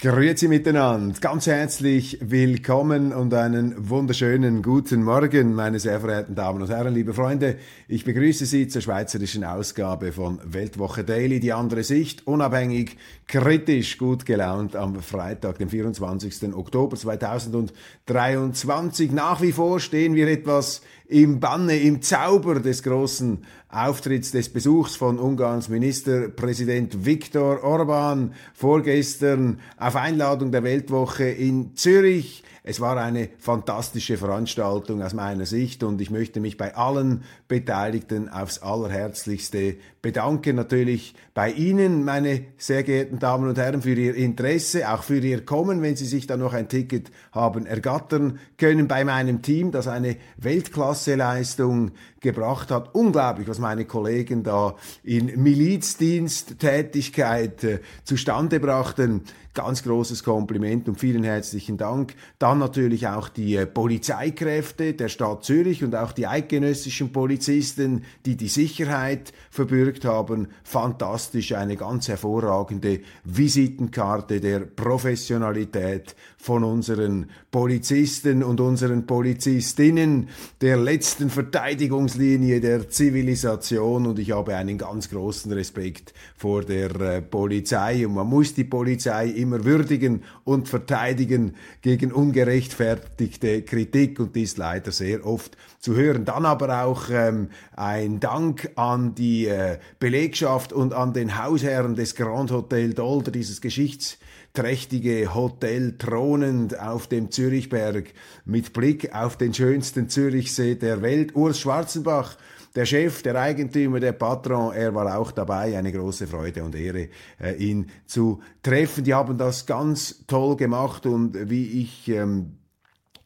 Grüezi miteinander, ganz herzlich willkommen und einen wunderschönen guten Morgen, meine sehr verehrten Damen und Herren, liebe Freunde. Ich begrüße Sie zur schweizerischen Ausgabe von Weltwoche Daily, die andere Sicht, unabhängig, kritisch, gut gelaunt am Freitag, dem 24. Oktober 2023. Nach wie vor stehen wir etwas im Banne, im Zauber des großen Auftritts des Besuchs von Ungarns Ministerpräsident Viktor Orban vorgestern auf Einladung der Weltwoche in Zürich. Es war eine fantastische Veranstaltung aus meiner Sicht und ich möchte mich bei allen Beteiligten aufs allerherzlichste bedanken. Natürlich bei Ihnen, meine sehr geehrten Damen und Herren, für Ihr Interesse, auch für Ihr Kommen, wenn Sie sich da noch ein Ticket haben ergattern können. Bei meinem Team, das eine Weltklasseleistung gebracht hat. Unglaublich, was meine Kollegen da in Milizdiensttätigkeit äh, zustande brachten. Ganz großes Kompliment und vielen herzlichen Dank. Dann natürlich auch die äh, Polizeikräfte der Stadt Zürich und auch die eidgenössischen Polizisten, die die Sicherheit verbürgt haben. Fantastisch, eine ganz hervorragende Visitenkarte der Professionalität von unseren Polizisten und unseren Polizistinnen, der letzten Verteidigungslinie der Zivilisation und ich habe einen ganz großen Respekt vor der äh, Polizei und man muss die Polizei immer würdigen und verteidigen gegen ungerechtfertigte Kritik und dies leider sehr oft zu hören. Dann aber auch ähm, ein Dank an die äh, Belegschaft und an den Hausherren des Grand Hotel Dolder, dieses Geschichts trächtige Hotel thronend auf dem Zürichberg mit Blick auf den schönsten Zürichsee der Welt. Urs Schwarzenbach, der Chef, der Eigentümer, der Patron, er war auch dabei. Eine große Freude und Ehre, äh, ihn zu treffen. Die haben das ganz toll gemacht und wie ich ähm,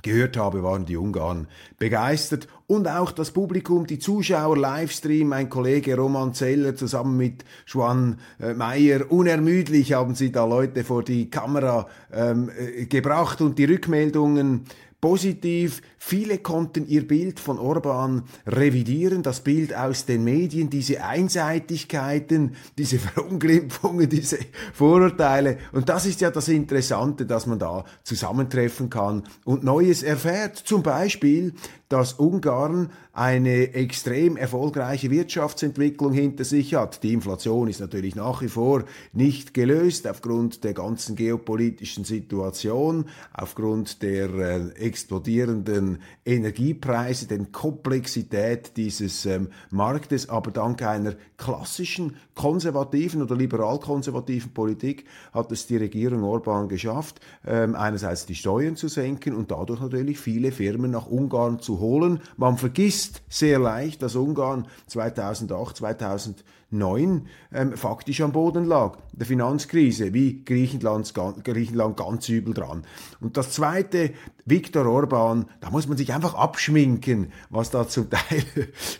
gehört habe, waren die Ungarn begeistert und auch das Publikum, die Zuschauer, Livestream, mein Kollege Roman Zeller zusammen mit Juan äh, Meyer, unermüdlich haben sie da Leute vor die Kamera ähm, äh, gebracht und die Rückmeldungen positiv. Viele konnten ihr Bild von Orban revidieren, das Bild aus den Medien, diese Einseitigkeiten, diese Verunglimpfungen, diese Vorurteile. Und das ist ja das Interessante, dass man da zusammentreffen kann und Neues erfährt. Zum Beispiel, dass Ungarn eine extrem erfolgreiche Wirtschaftsentwicklung hinter sich hat. Die Inflation ist natürlich nach wie vor nicht gelöst aufgrund der ganzen geopolitischen Situation, aufgrund der äh, explodierenden Energiepreise, der Komplexität dieses ähm, Marktes, aber dank einer klassischen konservativen oder liberal-konservativen Politik hat es die Regierung Orban geschafft, ähm, einerseits die Steuern zu senken und dadurch natürlich viele Firmen nach Ungarn zu holen. Man vergisst sehr leicht, dass Ungarn 2008, 2009 ähm, faktisch am Boden lag, der Finanzkrise, wie Griechenland, Griechenland ganz übel dran. Und das Zweite, Viktor Orban, da muss man sich einfach abschminken, was da zum Teil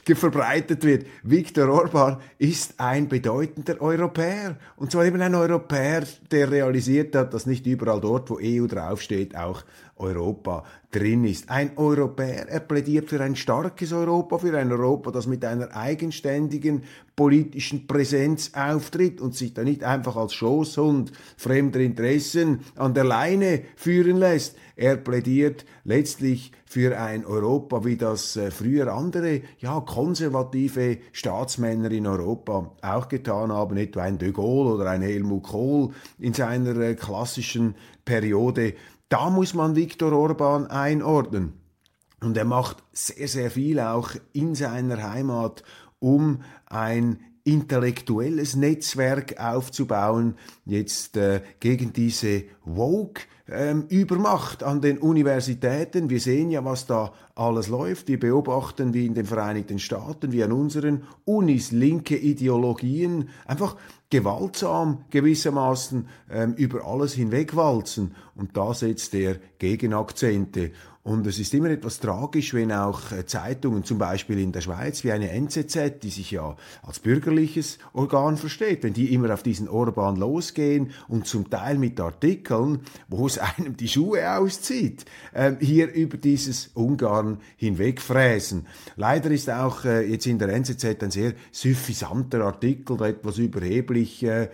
verbreitet wird. Viktor Orban ist ein bedeutender Europäer. Und zwar eben ein Europäer, der realisiert hat, dass nicht überall dort, wo EU draufsteht, auch Europa drin ist. Ein Europäer, er plädiert für ein starkes Europa, für ein Europa, das mit einer eigenständigen politischen Präsenz auftritt und sich da nicht einfach als Schoßhund fremder Interessen an der Leine führen lässt. Er plädiert letztlich für ein Europa, wie das äh, früher andere, ja, konservative Staatsmänner in Europa auch getan haben, etwa ein de Gaulle oder ein Helmut Kohl in seiner äh, klassischen Periode. Da muss man Viktor Orban einordnen. Und er macht sehr, sehr viel auch in seiner Heimat, um ein intellektuelles Netzwerk aufzubauen, jetzt äh, gegen diese Woke ähm, Übermacht an den Universitäten. Wir sehen ja, was da alles läuft. Wir beobachten, wie in den Vereinigten Staaten, wie an unseren Unis linke Ideologien einfach gewaltsam gewissermaßen ähm, über alles hinwegwalzen. Und da setzt er Gegenakzente. Und es ist immer etwas tragisch, wenn auch äh, Zeitungen, zum Beispiel in der Schweiz, wie eine NZZ, die sich ja als bürgerliches Organ versteht, wenn die immer auf diesen Orban losgehen und zum Teil mit Artikeln, wo es einem die Schuhe auszieht, äh, hier über dieses Ungarn hinwegfräsen. Leider ist auch äh, jetzt in der NZZ ein sehr suffisanter Artikel, da etwas überheblich äh,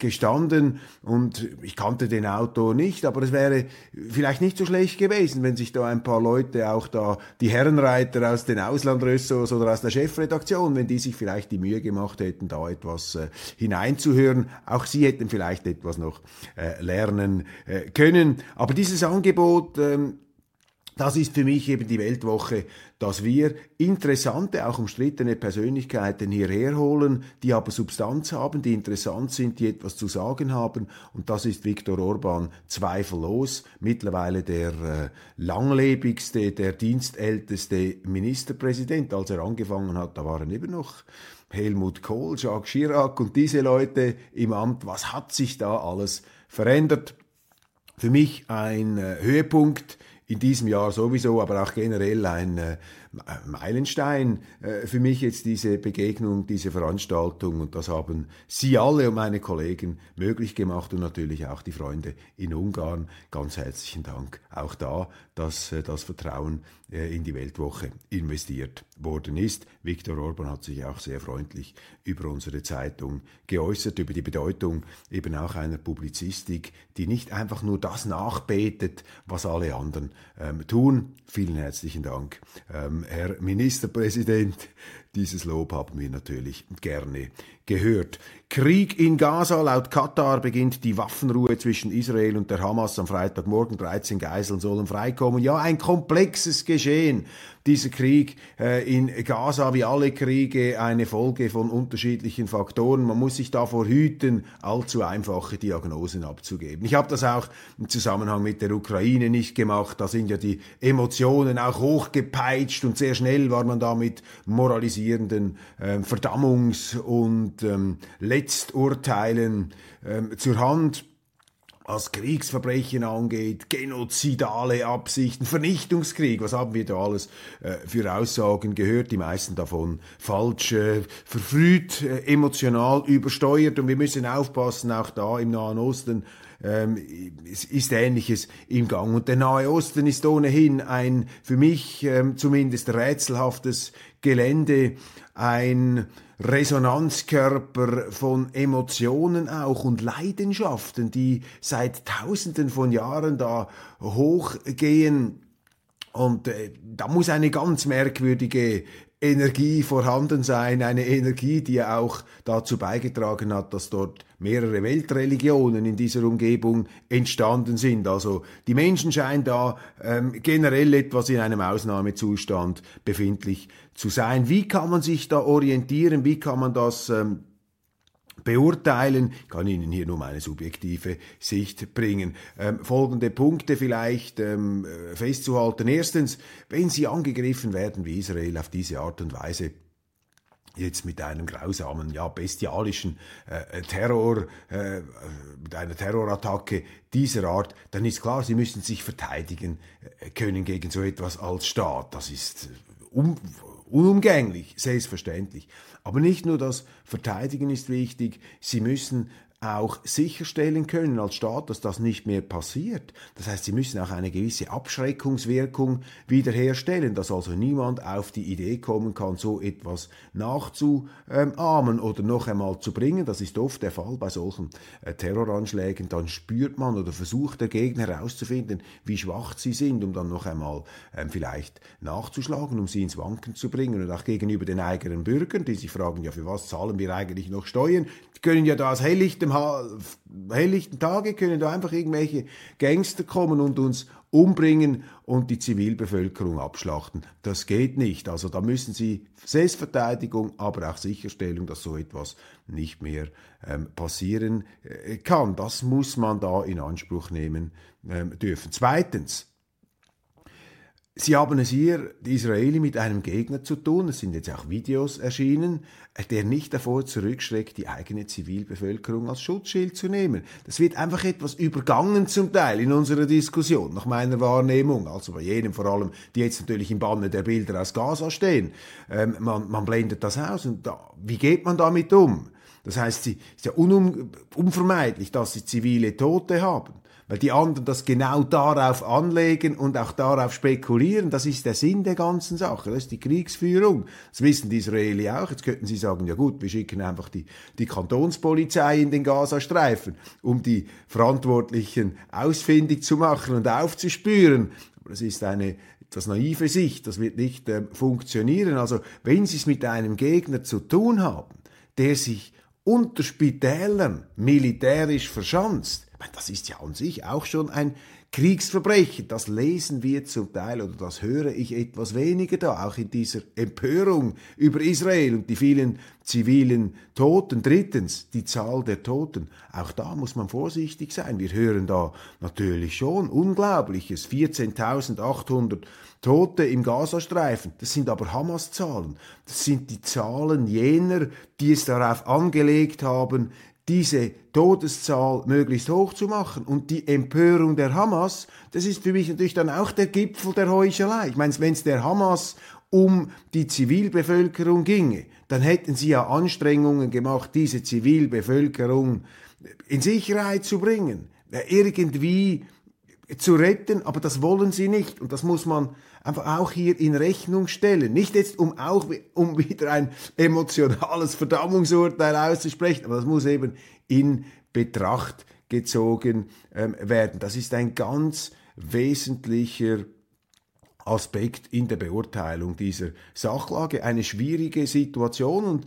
gestanden und ich kannte den Autor nicht, aber es wäre vielleicht nicht so schlecht gewesen, wenn sich da ein paar Leute, auch da die Herrenreiter aus den Auslandrössos oder aus der Chefredaktion, wenn die sich vielleicht die Mühe gemacht hätten, da etwas äh, hineinzuhören. Auch sie hätten vielleicht etwas noch äh, lernen äh, können. Aber dieses Angebot, ähm, das ist für mich eben die Weltwoche, dass wir interessante, auch umstrittene Persönlichkeiten hierher holen, die aber Substanz haben, die interessant sind, die etwas zu sagen haben. Und das ist Viktor Orban zweifellos, mittlerweile der äh, langlebigste, der dienstälteste Ministerpräsident. Als er angefangen hat, da waren eben noch Helmut Kohl, Jacques Chirac und diese Leute im Amt. Was hat sich da alles verändert? Für mich ein äh, Höhepunkt in diesem Jahr sowieso, aber auch generell ein äh, Meilenstein äh, für mich jetzt diese Begegnung, diese Veranstaltung und das haben Sie alle und meine Kollegen möglich gemacht und natürlich auch die Freunde in Ungarn. Ganz herzlichen Dank auch da, dass äh, das Vertrauen äh, in die Weltwoche investiert worden ist. Viktor Orban hat sich auch sehr freundlich über unsere Zeitung geäußert, über die Bedeutung eben auch einer Publizistik, die nicht einfach nur das nachbetet, was alle anderen ähm, tun. Vielen herzlichen Dank. Ähm, Herr Ministerpräsident. Dieses Lob haben wir natürlich gerne gehört. Krieg in Gaza. Laut Katar beginnt die Waffenruhe zwischen Israel und der Hamas am Freitagmorgen. 13 Geiseln sollen freikommen. Ja, ein komplexes Geschehen. Dieser Krieg äh, in Gaza, wie alle Kriege, eine Folge von unterschiedlichen Faktoren. Man muss sich davor hüten, allzu einfache Diagnosen abzugeben. Ich habe das auch im Zusammenhang mit der Ukraine nicht gemacht. Da sind ja die Emotionen auch hochgepeitscht und sehr schnell war man da mit moralisierenden äh, Verdammungs- und ähm, Letzturteilen ähm, zur Hand. Was Kriegsverbrechen angeht, genozidale Absichten, Vernichtungskrieg, was haben wir da alles äh, für Aussagen gehört, die meisten davon falsch, äh, verfrüht, äh, emotional übersteuert. Und wir müssen aufpassen, auch da im Nahen Osten ähm, ist Ähnliches im Gang. Und der Nahe Osten ist ohnehin ein für mich ähm, zumindest rätselhaftes Gelände, ein Resonanzkörper von Emotionen auch und Leidenschaften, die seit Tausenden von Jahren da hochgehen. Und äh, da muss eine ganz merkwürdige Energie vorhanden sein, eine Energie, die auch dazu beigetragen hat, dass dort mehrere Weltreligionen in dieser Umgebung entstanden sind. Also die Menschen scheinen da ähm, generell etwas in einem Ausnahmezustand befindlich zu sein. Wie kann man sich da orientieren? Wie kann man das ähm, beurteilen. Ich kann Ihnen hier nur meine subjektive Sicht bringen. Ähm, folgende Punkte vielleicht ähm, äh, festzuhalten. Erstens, wenn Sie angegriffen werden wie Israel auf diese Art und Weise, jetzt mit einem grausamen, ja, bestialischen äh, Terror, äh, mit einer Terrorattacke dieser Art, dann ist klar, sie müssen sich verteidigen äh, können gegen so etwas als Staat. Das ist äh, un unumgänglich, selbstverständlich. Aber nicht nur das Verteidigen ist wichtig, sie müssen auch sicherstellen können als Staat, dass das nicht mehr passiert. Das heißt, sie müssen auch eine gewisse Abschreckungswirkung wiederherstellen, dass also niemand auf die Idee kommen kann, so etwas nachzuahmen oder noch einmal zu bringen. Das ist oft der Fall bei solchen äh, Terroranschlägen. Dann spürt man oder versucht der Gegner herauszufinden, wie schwach sie sind, um dann noch einmal ähm, vielleicht nachzuschlagen, um sie ins Wanken zu bringen und auch gegenüber den eigenen Bürgern, die sich fragen, ja, für was zahlen wir eigentlich noch Steuern? Die können ja da aus helllichtem helllichten Tage können da einfach irgendwelche Gangster kommen und uns umbringen und die Zivilbevölkerung abschlachten. Das geht nicht. Also da müssen sie Selbstverteidigung, aber auch Sicherstellung, dass so etwas nicht mehr ähm, passieren äh, kann. Das muss man da in Anspruch nehmen ähm, dürfen. Zweitens, Sie haben es hier, die Israeli, mit einem Gegner zu tun, es sind jetzt auch Videos erschienen, der nicht davor zurückschreckt, die eigene Zivilbevölkerung als Schutzschild zu nehmen. Das wird einfach etwas übergangen zum Teil in unserer Diskussion, nach meiner Wahrnehmung, also bei jedem vor allem, die jetzt natürlich im Banne der Bilder aus Gaza stehen. Ähm, man, man blendet das aus und da, wie geht man damit um? Das heißt, es ist ja unvermeidlich, dass sie zivile Tote haben weil die anderen das genau darauf anlegen und auch darauf spekulieren. Das ist der Sinn der ganzen Sache. Das ist die Kriegsführung. Das wissen die Israeli auch. Jetzt könnten sie sagen, ja gut, wir schicken einfach die, die Kantonspolizei in den Gazastreifen, um die Verantwortlichen ausfindig zu machen und aufzuspüren. Aber das ist eine etwas naive Sicht. Das wird nicht äh, funktionieren. Also, wenn Sie es mit einem Gegner zu tun haben, der sich unter Spitälern militärisch verschanzt, das ist ja an sich auch schon ein Kriegsverbrechen. Das lesen wir zum Teil oder das höre ich etwas weniger da, auch in dieser Empörung über Israel und die vielen zivilen Toten. Drittens, die Zahl der Toten. Auch da muss man vorsichtig sein. Wir hören da natürlich schon Unglaubliches. 14.800 Tote im Gazastreifen. Das sind aber Hamas-Zahlen. Das sind die Zahlen jener, die es darauf angelegt haben, diese Todeszahl möglichst hoch zu machen. Und die Empörung der Hamas, das ist für mich natürlich dann auch der Gipfel der Heuchelei. Ich meine, wenn es der Hamas um die Zivilbevölkerung ginge, dann hätten sie ja Anstrengungen gemacht, diese Zivilbevölkerung in Sicherheit zu bringen, irgendwie zu retten, aber das wollen sie nicht. Und das muss man einfach auch hier in Rechnung stellen. Nicht jetzt, um auch um wieder ein emotionales Verdammungsurteil auszusprechen, aber das muss eben in Betracht gezogen ähm, werden. Das ist ein ganz wesentlicher Aspekt in der Beurteilung dieser Sachlage. Eine schwierige Situation und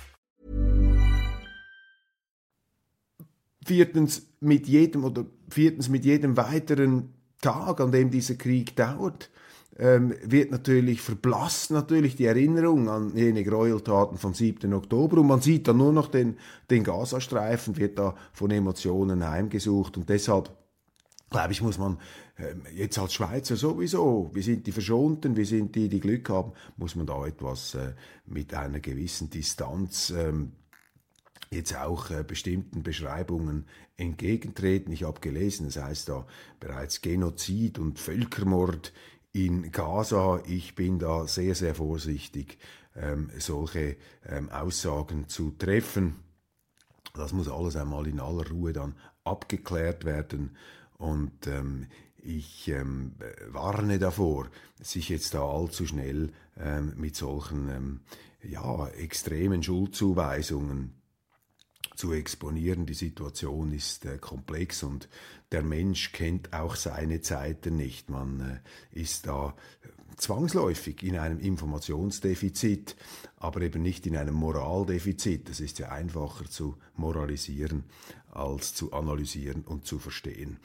Viertens, mit jedem oder viertens, mit jedem weiteren Tag, an dem dieser Krieg dauert, ähm, wird natürlich verblasst natürlich die Erinnerung an jene Gräueltaten vom 7. Oktober und man sieht dann nur noch den, den Gazastreifen, wird da von Emotionen heimgesucht und deshalb glaube ich, muss man ähm, jetzt als Schweizer sowieso, wir sind die Verschonten, wir sind die, die Glück haben, muss man da etwas äh, mit einer gewissen Distanz ähm, jetzt auch äh, bestimmten Beschreibungen entgegentreten. Ich habe gelesen, es heißt da bereits Genozid und Völkermord in Gaza. Ich bin da sehr, sehr vorsichtig, ähm, solche ähm, Aussagen zu treffen. Das muss alles einmal in aller Ruhe dann abgeklärt werden. Und ähm, ich ähm, warne davor, sich jetzt da allzu schnell ähm, mit solchen ähm, ja, extremen Schuldzuweisungen zu exponieren. Die Situation ist äh, komplex und der Mensch kennt auch seine Zeiten nicht. Man äh, ist da zwangsläufig in einem Informationsdefizit, aber eben nicht in einem Moraldefizit. Es ist ja einfacher zu moralisieren als zu analysieren und zu verstehen.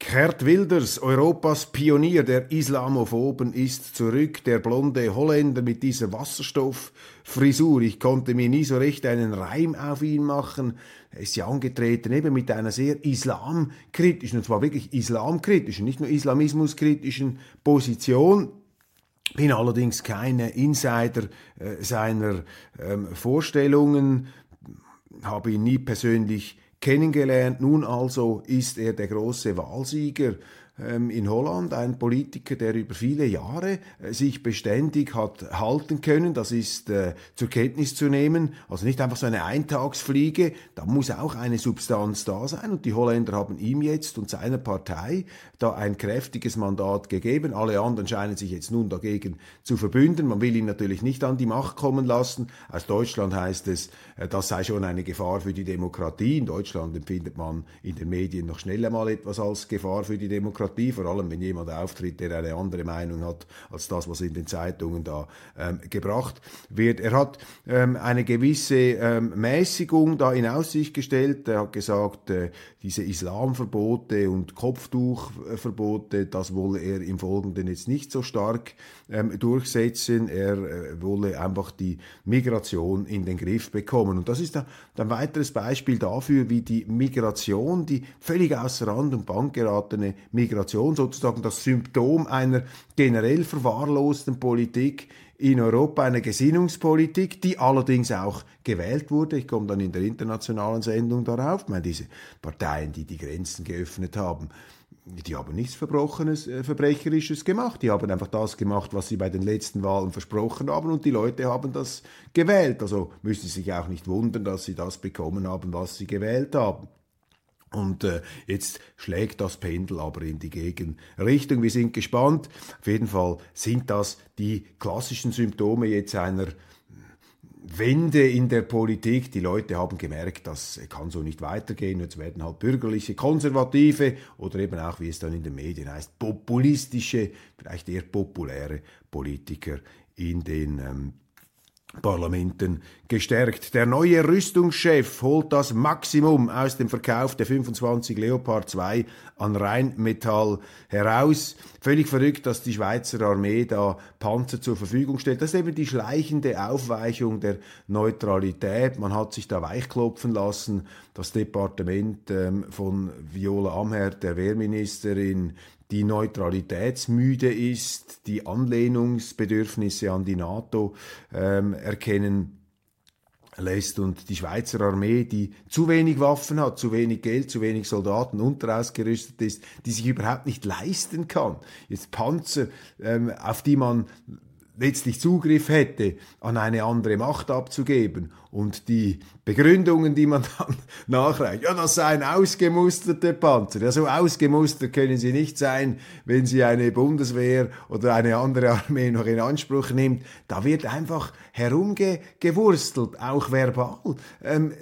Gerd Wilders, Europas Pionier der Islamophoben, ist zurück. Der blonde Holländer mit dieser Wasserstofffrisur. Ich konnte mir nie so recht einen Reim auf ihn machen. Er ist ja angetreten eben mit einer sehr islamkritischen, und zwar wirklich islamkritischen, nicht nur islamismuskritischen Position. Bin allerdings keine Insider äh, seiner ähm, Vorstellungen, habe ihn nie persönlich kennengelernt. Nun also ist er der große Wahlsieger in Holland, ein Politiker, der über viele Jahre äh, sich beständig hat halten können. Das ist äh, zur Kenntnis zu nehmen. Also nicht einfach so eine Eintagsfliege. Da muss auch eine Substanz da sein. Und die Holländer haben ihm jetzt und seiner Partei da ein kräftiges Mandat gegeben. Alle anderen scheinen sich jetzt nun dagegen zu verbünden. Man will ihn natürlich nicht an die Macht kommen lassen. Aus Deutschland heißt es, äh, das sei schon eine Gefahr für die Demokratie. In Deutschland empfindet man in den Medien noch schnell einmal etwas als Gefahr für die Demokratie. Demokratie, vor allem wenn jemand auftritt, der eine andere Meinung hat als das, was in den Zeitungen da ähm, gebracht wird. Er hat ähm, eine gewisse ähm, Mäßigung da in Aussicht gestellt. Er hat gesagt, äh, diese Islamverbote und Kopftuchverbote, das wolle er im Folgenden jetzt nicht so stark ähm, durchsetzen. Er äh, wolle einfach die Migration in den Griff bekommen. Und das ist ein weiteres Beispiel dafür, wie die Migration, die völlig außer Rand und Band geratene Migration, sozusagen das Symptom einer generell verwahrlosten Politik, in Europa eine Gesinnungspolitik, die allerdings auch gewählt wurde. Ich komme dann in der internationalen Sendung darauf. Ich meine, diese Parteien, die die Grenzen geöffnet haben, die haben nichts Verbrochenes, äh, Verbrecherisches gemacht. Die haben einfach das gemacht, was sie bei den letzten Wahlen versprochen haben und die Leute haben das gewählt. Also müssen sie sich auch nicht wundern, dass sie das bekommen haben, was sie gewählt haben. Und äh, jetzt schlägt das Pendel aber in die Gegenrichtung. Wir sind gespannt. Auf jeden Fall sind das die klassischen Symptome jetzt einer Wende in der Politik. Die Leute haben gemerkt, das kann so nicht weitergehen. Jetzt werden halt bürgerliche, konservative oder eben auch, wie es dann in den Medien heißt, populistische, vielleicht eher populäre Politiker in den ähm, Parlamenten gestärkt. Der neue Rüstungschef holt das Maximum aus dem Verkauf der 25 Leopard 2 an Rheinmetall heraus. Völlig verrückt, dass die Schweizer Armee da Panzer zur Verfügung stellt. Das ist eben die schleichende Aufweichung der Neutralität. Man hat sich da weichklopfen lassen. Das Departement ähm, von Viola Amherd, der Wehrministerin, die neutralitätsmüde ist, die Anlehnungsbedürfnisse an die NATO ähm, erkennen lässt und die Schweizer Armee, die zu wenig Waffen hat, zu wenig Geld, zu wenig Soldaten, unterausgerüstet ist, die sich überhaupt nicht leisten kann. Jetzt Panzer, ähm, auf die man letztlich Zugriff hätte, an eine andere Macht abzugeben. Und die Begründungen, die man dann nachreicht, ja, das seien ausgemusterte Panzer. Ja, so ausgemustert können sie nicht sein, wenn sie eine Bundeswehr oder eine andere Armee noch in Anspruch nimmt. Da wird einfach herumgewurstelt, auch verbal. Ähm,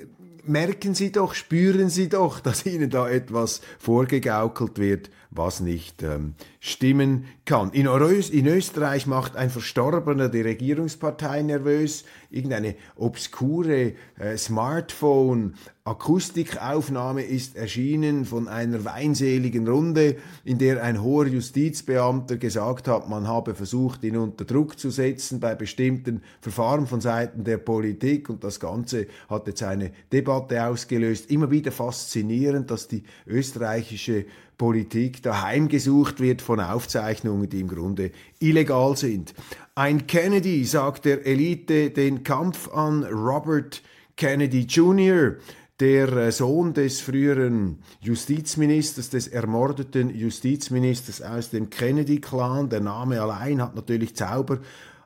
merken Sie doch, spüren Sie doch, dass Ihnen da etwas vorgegaukelt wird, was nicht ähm, stimmen kann. In, Ös in Österreich macht ein Verstorbener die Regierungspartei nervös. Irgendeine obskure äh, Smartphone Akustikaufnahme ist erschienen von einer weinseligen Runde, in der ein hoher Justizbeamter gesagt hat, man habe versucht, ihn unter Druck zu setzen bei bestimmten Verfahren von Seiten der Politik und das Ganze hat jetzt eine Debatte ausgelöst. Immer wieder faszinierend, dass die österreichische Politik daheim gesucht wird von Aufzeichnungen, die im Grunde illegal sind. Ein Kennedy sagt der Elite den Kampf an Robert Kennedy Jr., der äh, Sohn des früheren Justizministers, des ermordeten Justizministers aus dem Kennedy-Clan. Der Name allein hat natürlich Zauber,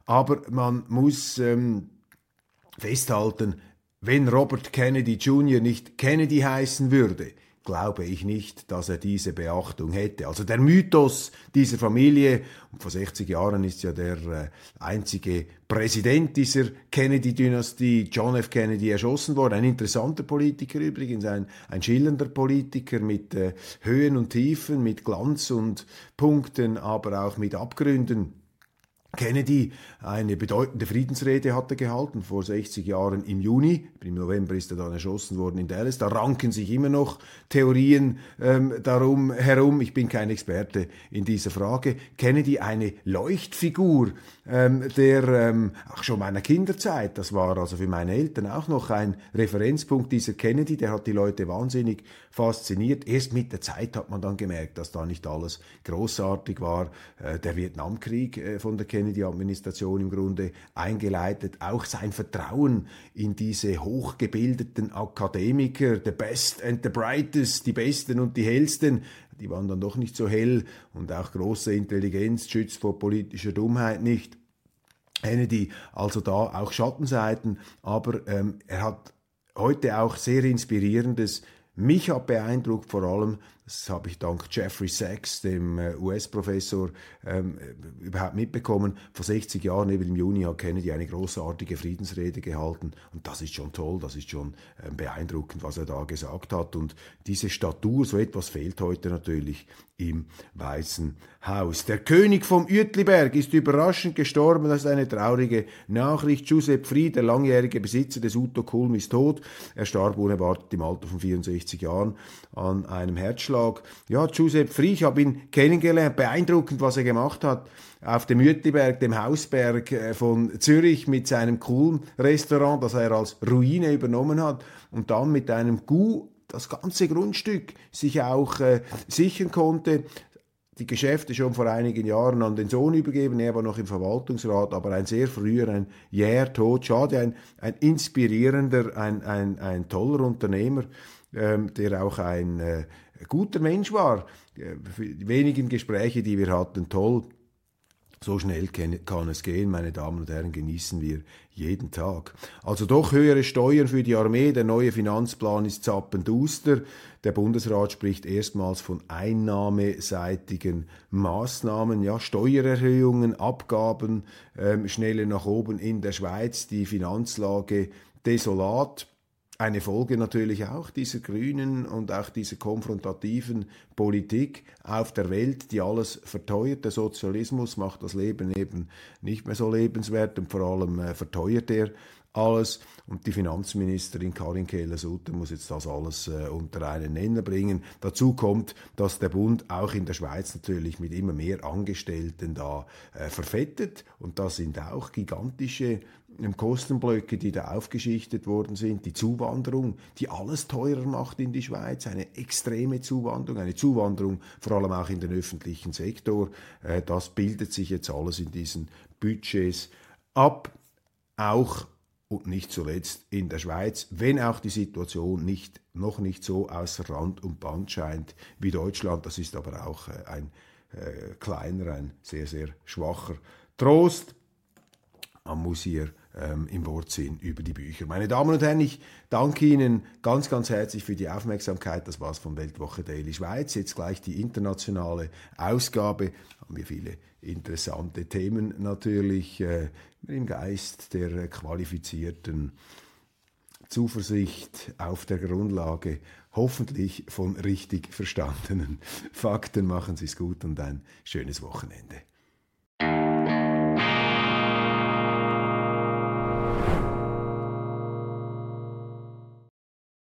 aber man muss ähm, festhalten, wenn Robert Kennedy Jr. nicht Kennedy heißen würde, glaube ich nicht, dass er diese Beachtung hätte. Also der Mythos dieser Familie, und vor 60 Jahren ist ja der äh, einzige Präsident dieser Kennedy-Dynastie, John F. Kennedy, erschossen worden. Ein interessanter Politiker übrigens, ein, ein schillernder Politiker mit äh, Höhen und Tiefen, mit Glanz und Punkten, aber auch mit Abgründen. Kennedy eine bedeutende Friedensrede hatte gehalten vor 60 Jahren im Juni. Im November ist er dann erschossen worden in Dallas. Da ranken sich immer noch Theorien ähm, darum herum. Ich bin kein Experte in dieser Frage. Kennedy eine Leuchtfigur ähm, der ähm, auch schon meiner Kinderzeit. Das war also für meine Eltern auch noch ein Referenzpunkt dieser Kennedy. Der hat die Leute wahnsinnig fasziniert. Erst mit der Zeit hat man dann gemerkt, dass da nicht alles großartig war. Äh, der Vietnamkrieg äh, von der Kennedy-Administration im Grunde eingeleitet. Auch sein Vertrauen in diese hochgebildeten Akademiker, the best and the brightest, die Besten und die Hellsten, die waren dann doch nicht so hell und auch große Intelligenz schützt vor politischer Dummheit nicht. Kennedy, also da auch Schattenseiten, aber ähm, er hat heute auch sehr inspirierendes mich hat beeindruckt vor allem, das habe ich dank Jeffrey Sachs, dem äh, US-Professor, ähm, überhaupt mitbekommen. Vor 60 Jahren, eben im Juni, hat Kennedy eine großartige Friedensrede gehalten. Und das ist schon toll, das ist schon ähm, beeindruckend, was er da gesagt hat. Und diese Statur, so etwas fehlt heute natürlich im Weißen Haus. Der König vom Uetliberg ist überraschend gestorben. Das ist eine traurige Nachricht. Josep Fried, der langjährige Besitzer des Uto Kulm, ist tot. Er starb unerwartet im Alter von 64 Jahren an einem Herzschlag. Ja, Josep Fried, ich habe ihn kennengelernt. Beeindruckend, was er gemacht hat auf dem Uetliberg, dem Hausberg äh, von Zürich mit seinem Kulm-Restaurant, das er als Ruine übernommen hat und dann mit einem Gu das ganze Grundstück sich auch äh, sichern konnte. Die Geschäfte schon vor einigen Jahren an den Sohn übergeben, er war noch im Verwaltungsrat, aber ein sehr früher, ein jäher Tod, schade, ein, ein inspirierender, ein, ein, ein toller Unternehmer, ähm, der auch ein äh, guter Mensch war. Die wenigen Gespräche, die wir hatten, toll. So schnell kann es gehen, meine Damen und Herren, genießen wir jeden Tag. Also doch höhere Steuern für die Armee, der neue Finanzplan ist zappenduster. Der Bundesrat spricht erstmals von einnahmeseitigen Maßnahmen, ja, Steuererhöhungen, Abgaben, ähm, schnelle nach oben in der Schweiz, die Finanzlage desolat eine Folge natürlich auch dieser grünen und auch dieser konfrontativen Politik auf der Welt, die alles verteuert. Der Sozialismus macht das Leben eben nicht mehr so lebenswert und vor allem äh, verteuert er alles. Und die Finanzministerin Karin Keller-Sutter muss jetzt das alles äh, unter einen Nenner bringen. Dazu kommt, dass der Bund auch in der Schweiz natürlich mit immer mehr Angestellten da äh, verfettet. Und da sind auch gigantische ähm, Kostenblöcke, die da aufgeschichtet worden sind, die Zuwanderung, die alles teurer macht in die Schweiz, eine extreme Zuwanderung, eine Zuwanderung vor allem auch in den öffentlichen Sektor. Äh, das bildet sich jetzt alles in diesen Budgets ab. Auch und nicht zuletzt in der Schweiz, wenn auch die Situation nicht, noch nicht so außer Rand und Band scheint wie Deutschland. Das ist aber auch äh, ein äh, kleiner, ein sehr, sehr schwacher Trost. Man muss hier ähm, im Wortsinn über die Bücher. Meine Damen und Herren, ich danke Ihnen ganz, ganz herzlich für die Aufmerksamkeit. Das war's von Weltwoche Daily Schweiz. Jetzt gleich die internationale Ausgabe. Haben wir viele interessante Themen natürlich äh, im Geist der qualifizierten Zuversicht auf der Grundlage hoffentlich von richtig verstandenen Fakten. Machen Sie es gut und ein schönes Wochenende.